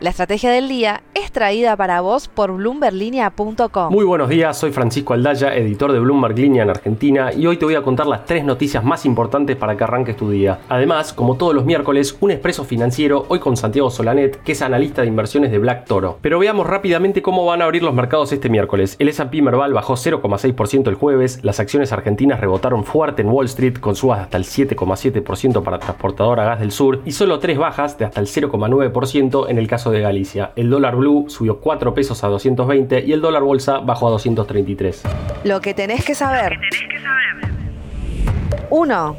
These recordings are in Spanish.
La estrategia del día es traída para vos por bloomberlinia.com. Muy buenos días, soy Francisco Aldaya, editor de Bloomberg Línea en Argentina y hoy te voy a contar las tres noticias más importantes para que arranques tu día. Además, como todos los miércoles, un expreso financiero hoy con Santiago Solanet, que es analista de inversiones de Black Toro. Pero veamos rápidamente cómo van a abrir los mercados este miércoles. El S&P Merval bajó 0,6% el jueves, las acciones argentinas rebotaron fuerte en Wall Street con subas de hasta el 7,7% para Transportadora Gas del Sur y solo tres bajas de hasta el 0,9% en el caso de Galicia. El dólar blue subió 4 pesos a 220 y el dólar bolsa bajó a 233. Lo que tenés que saber. 1.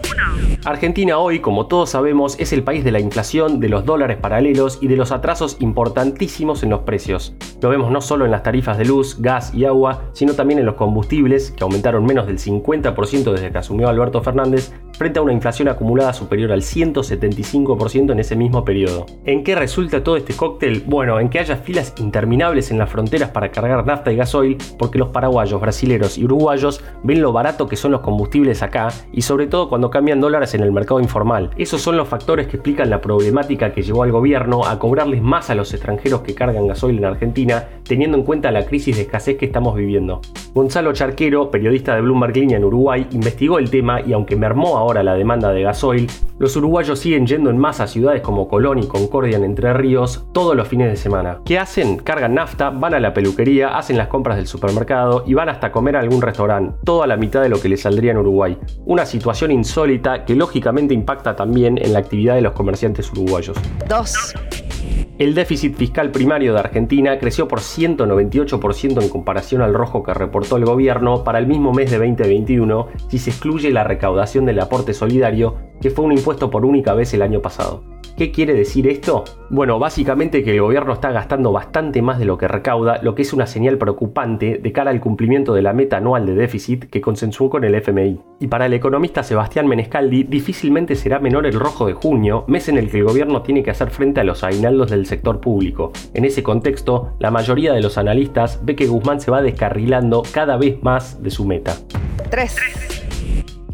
Argentina hoy, como todos sabemos, es el país de la inflación, de los dólares paralelos y de los atrasos importantísimos en los precios. Lo vemos no solo en las tarifas de luz, gas y agua, sino también en los combustibles, que aumentaron menos del 50% desde que asumió Alberto Fernández, frente a una inflación acumulada superior al 175% en ese mismo periodo. ¿En qué resulta todo este cóctel? Bueno, en que haya filas interminables en las fronteras para cargar nafta y gasoil, porque los paraguayos, brasileros y uruguayos ven lo barato que son los combustibles acá y sobre todo cuando cambian dólares en el mercado informal. Esos son los factores que explican la problemática que llevó al gobierno a cobrarles más a los extranjeros que cargan gasoil en Argentina, teniendo en cuenta la crisis de escasez que estamos viviendo. Gonzalo Charquero, periodista de Bloomberg Línea en Uruguay, investigó el tema y aunque mermó ahora la demanda de gasoil, los uruguayos siguen yendo en masa a ciudades como Colón y Concordia en Entre Ríos todos los fines de semana. ¿Qué hacen? Cargan nafta, van a la peluquería, hacen las compras del supermercado y van hasta comer a algún restaurante, todo a la mitad de lo que les saldría en Uruguay. Una situación insólita que lógicamente impacta también en la actividad de los comerciantes uruguayos. 2. El déficit fiscal primario de Argentina creció por 198% en comparación al rojo que reportó el gobierno para el mismo mes de 2021 si se excluye la recaudación del aporte solidario, que fue un impuesto por única vez el año pasado. ¿Qué quiere decir esto? Bueno, básicamente que el gobierno está gastando bastante más de lo que recauda, lo que es una señal preocupante de cara al cumplimiento de la meta anual de déficit que consensuó con el FMI. Y para el economista Sebastián Menescaldi, difícilmente será menor el rojo de junio, mes en el que el gobierno tiene que hacer frente a los aguinaldos del sector público. En ese contexto, la mayoría de los analistas ve que Guzmán se va descarrilando cada vez más de su meta. 3.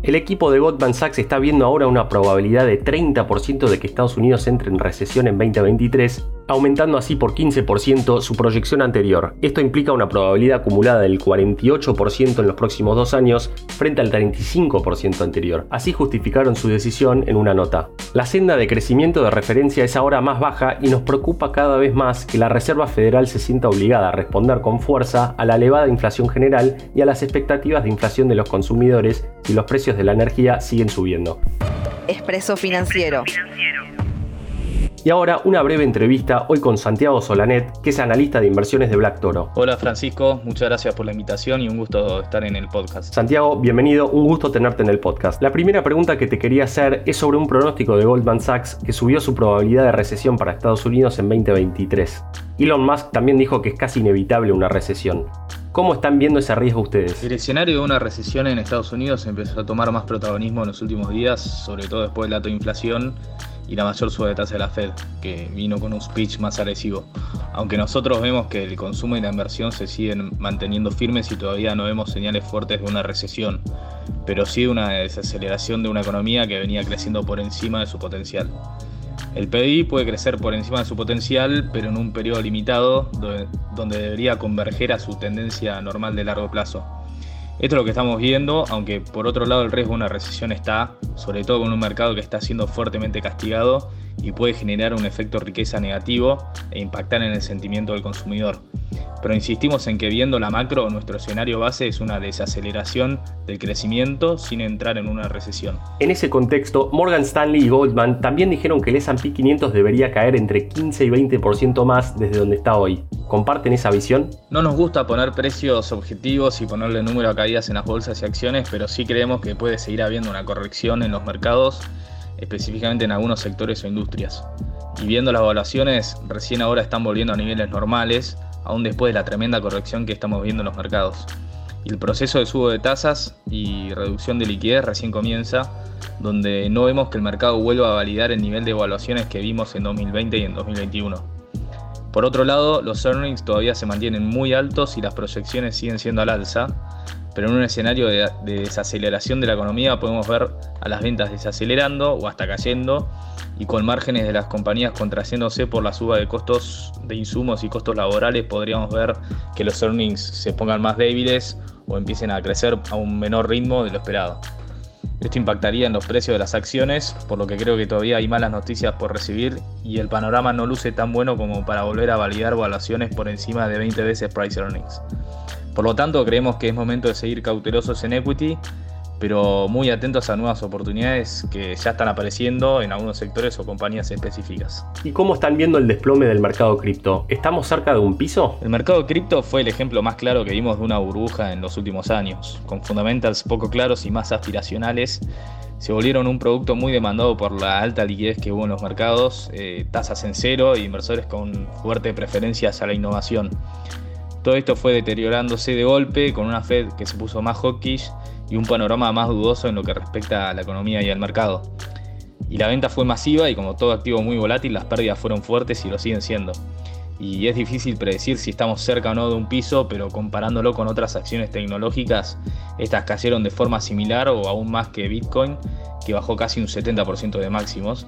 El equipo de Goldman Sachs está viendo ahora una probabilidad de 30% de que Estados Unidos entre en recesión en 2023 aumentando así por 15% su proyección anterior. Esto implica una probabilidad acumulada del 48% en los próximos dos años frente al 35% anterior. Así justificaron su decisión en una nota. La senda de crecimiento de referencia es ahora más baja y nos preocupa cada vez más que la Reserva Federal se sienta obligada a responder con fuerza a la elevada inflación general y a las expectativas de inflación de los consumidores si los precios de la energía siguen subiendo. Expreso Financiero. Y ahora una breve entrevista hoy con Santiago Solanet, que es analista de inversiones de Black Toro. Hola Francisco, muchas gracias por la invitación y un gusto estar en el podcast. Santiago, bienvenido, un gusto tenerte en el podcast. La primera pregunta que te quería hacer es sobre un pronóstico de Goldman Sachs que subió su probabilidad de recesión para Estados Unidos en 2023. Elon Musk también dijo que es casi inevitable una recesión. ¿Cómo están viendo ese riesgo ustedes? El escenario de una recesión en Estados Unidos empezó a tomar más protagonismo en los últimos días, sobre todo después del dato de inflación y la mayor suba de la Fed, que vino con un speech más agresivo. Aunque nosotros vemos que el consumo y la inversión se siguen manteniendo firmes y todavía no vemos señales fuertes de una recesión, pero sí de una desaceleración de una economía que venía creciendo por encima de su potencial. El PDI puede crecer por encima de su potencial, pero en un periodo limitado donde debería converger a su tendencia normal de largo plazo. Esto es lo que estamos viendo, aunque por otro lado el riesgo de una recesión está, sobre todo con un mercado que está siendo fuertemente castigado y puede generar un efecto riqueza negativo e impactar en el sentimiento del consumidor. Pero insistimos en que viendo la macro, nuestro escenario base es una desaceleración del crecimiento sin entrar en una recesión. En ese contexto, Morgan Stanley y Goldman también dijeron que el S&P 500 debería caer entre 15 y 20% más desde donde está hoy. ¿Comparten esa visión? No nos gusta poner precios objetivos y ponerle número a caídas en las bolsas y acciones, pero sí creemos que puede seguir habiendo una corrección en los mercados específicamente en algunos sectores o industrias. Y viendo las evaluaciones, recién ahora están volviendo a niveles normales, aún después de la tremenda corrección que estamos viendo en los mercados. Y el proceso de subo de tasas y reducción de liquidez recién comienza, donde no vemos que el mercado vuelva a validar el nivel de evaluaciones que vimos en 2020 y en 2021. Por otro lado, los earnings todavía se mantienen muy altos y las proyecciones siguen siendo al alza, pero en un escenario de, desaceleración de la economía podemos ver a las ventas desacelerando o hasta cayendo y con márgenes de las compañías contraciéndose por la suba de costos de insumos y costos laborales podríamos ver que los earnings se pongan más débiles o empiecen a crecer a un menor ritmo de lo esperado. Esto impactaría en los precios de las acciones, por lo que creo que todavía hay malas noticias por recibir y el panorama no luce tan bueno como para volver a validar valuaciones por encima de 20 veces price earnings. Por lo tanto, creemos que es momento de seguir cautelosos en equity, pero muy atentos a nuevas oportunidades que ya están apareciendo en algunos sectores o compañías específicas. ¿Y cómo están viendo el desplome del mercado cripto? ¿Estamos cerca de un piso? El mercado cripto fue el ejemplo más claro que vimos de una burbuja en los últimos años, con fundamentals poco claros y más aspiracionales se volvieron un producto muy demandado por la alta liquidez que hubo en los mercados, eh, tasas en cero e inversores con fuertes preferencias a la innovación. Todo esto fue deteriorándose de golpe con una Fed que se puso más hawkish y un panorama más dudoso en lo que respecta a la economía y al mercado. Y la venta fue masiva y como todo activo muy volátil, las pérdidas fueron fuertes y lo siguen siendo. Y es difícil predecir si estamos cerca o no de un piso, pero comparándolo con otras acciones tecnológicas, estas cayeron de forma similar o aún más que Bitcoin, que bajó casi un 70% de máximos.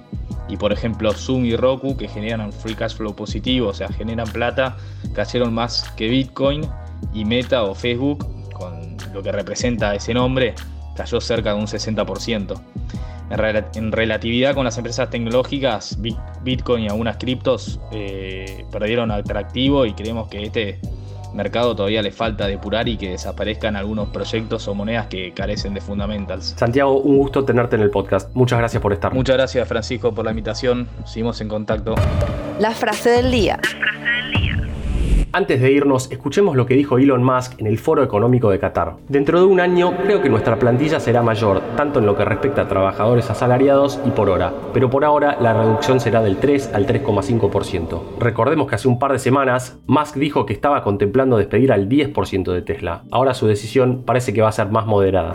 Y por ejemplo, Zoom y Roku, que generan free cash flow positivo, o sea, generan plata, cayeron más que Bitcoin. Y Meta o Facebook, con lo que representa ese nombre, cayó cerca de un 60%. En, relatividad con las empresas tecnológicas, y algunas criptos eh, perdieron atractivo y creemos que este mercado todavía le falta depurar y que desaparezcan algunos proyectos o monedas que carecen de fundamentals. Santiago, un gusto tenerte en el podcast. Muchas gracias por estar. Muchas gracias Francisco por la invitación. Seguimos en contacto. La frase del día. Antes de irnos, escuchemos lo que dijo Elon Musk en el Foro Económico de Qatar. Dentro de un año creo que nuestra plantilla será mayor, tanto en lo que respecta a trabajadores asalariados y por hora, pero por ahora la reducción será del 3 al 3,5%. Recordemos que hace un par de semanas Musk dijo que estaba contemplando despedir al 10% de Tesla. Ahora su decisión parece que va a ser más moderada.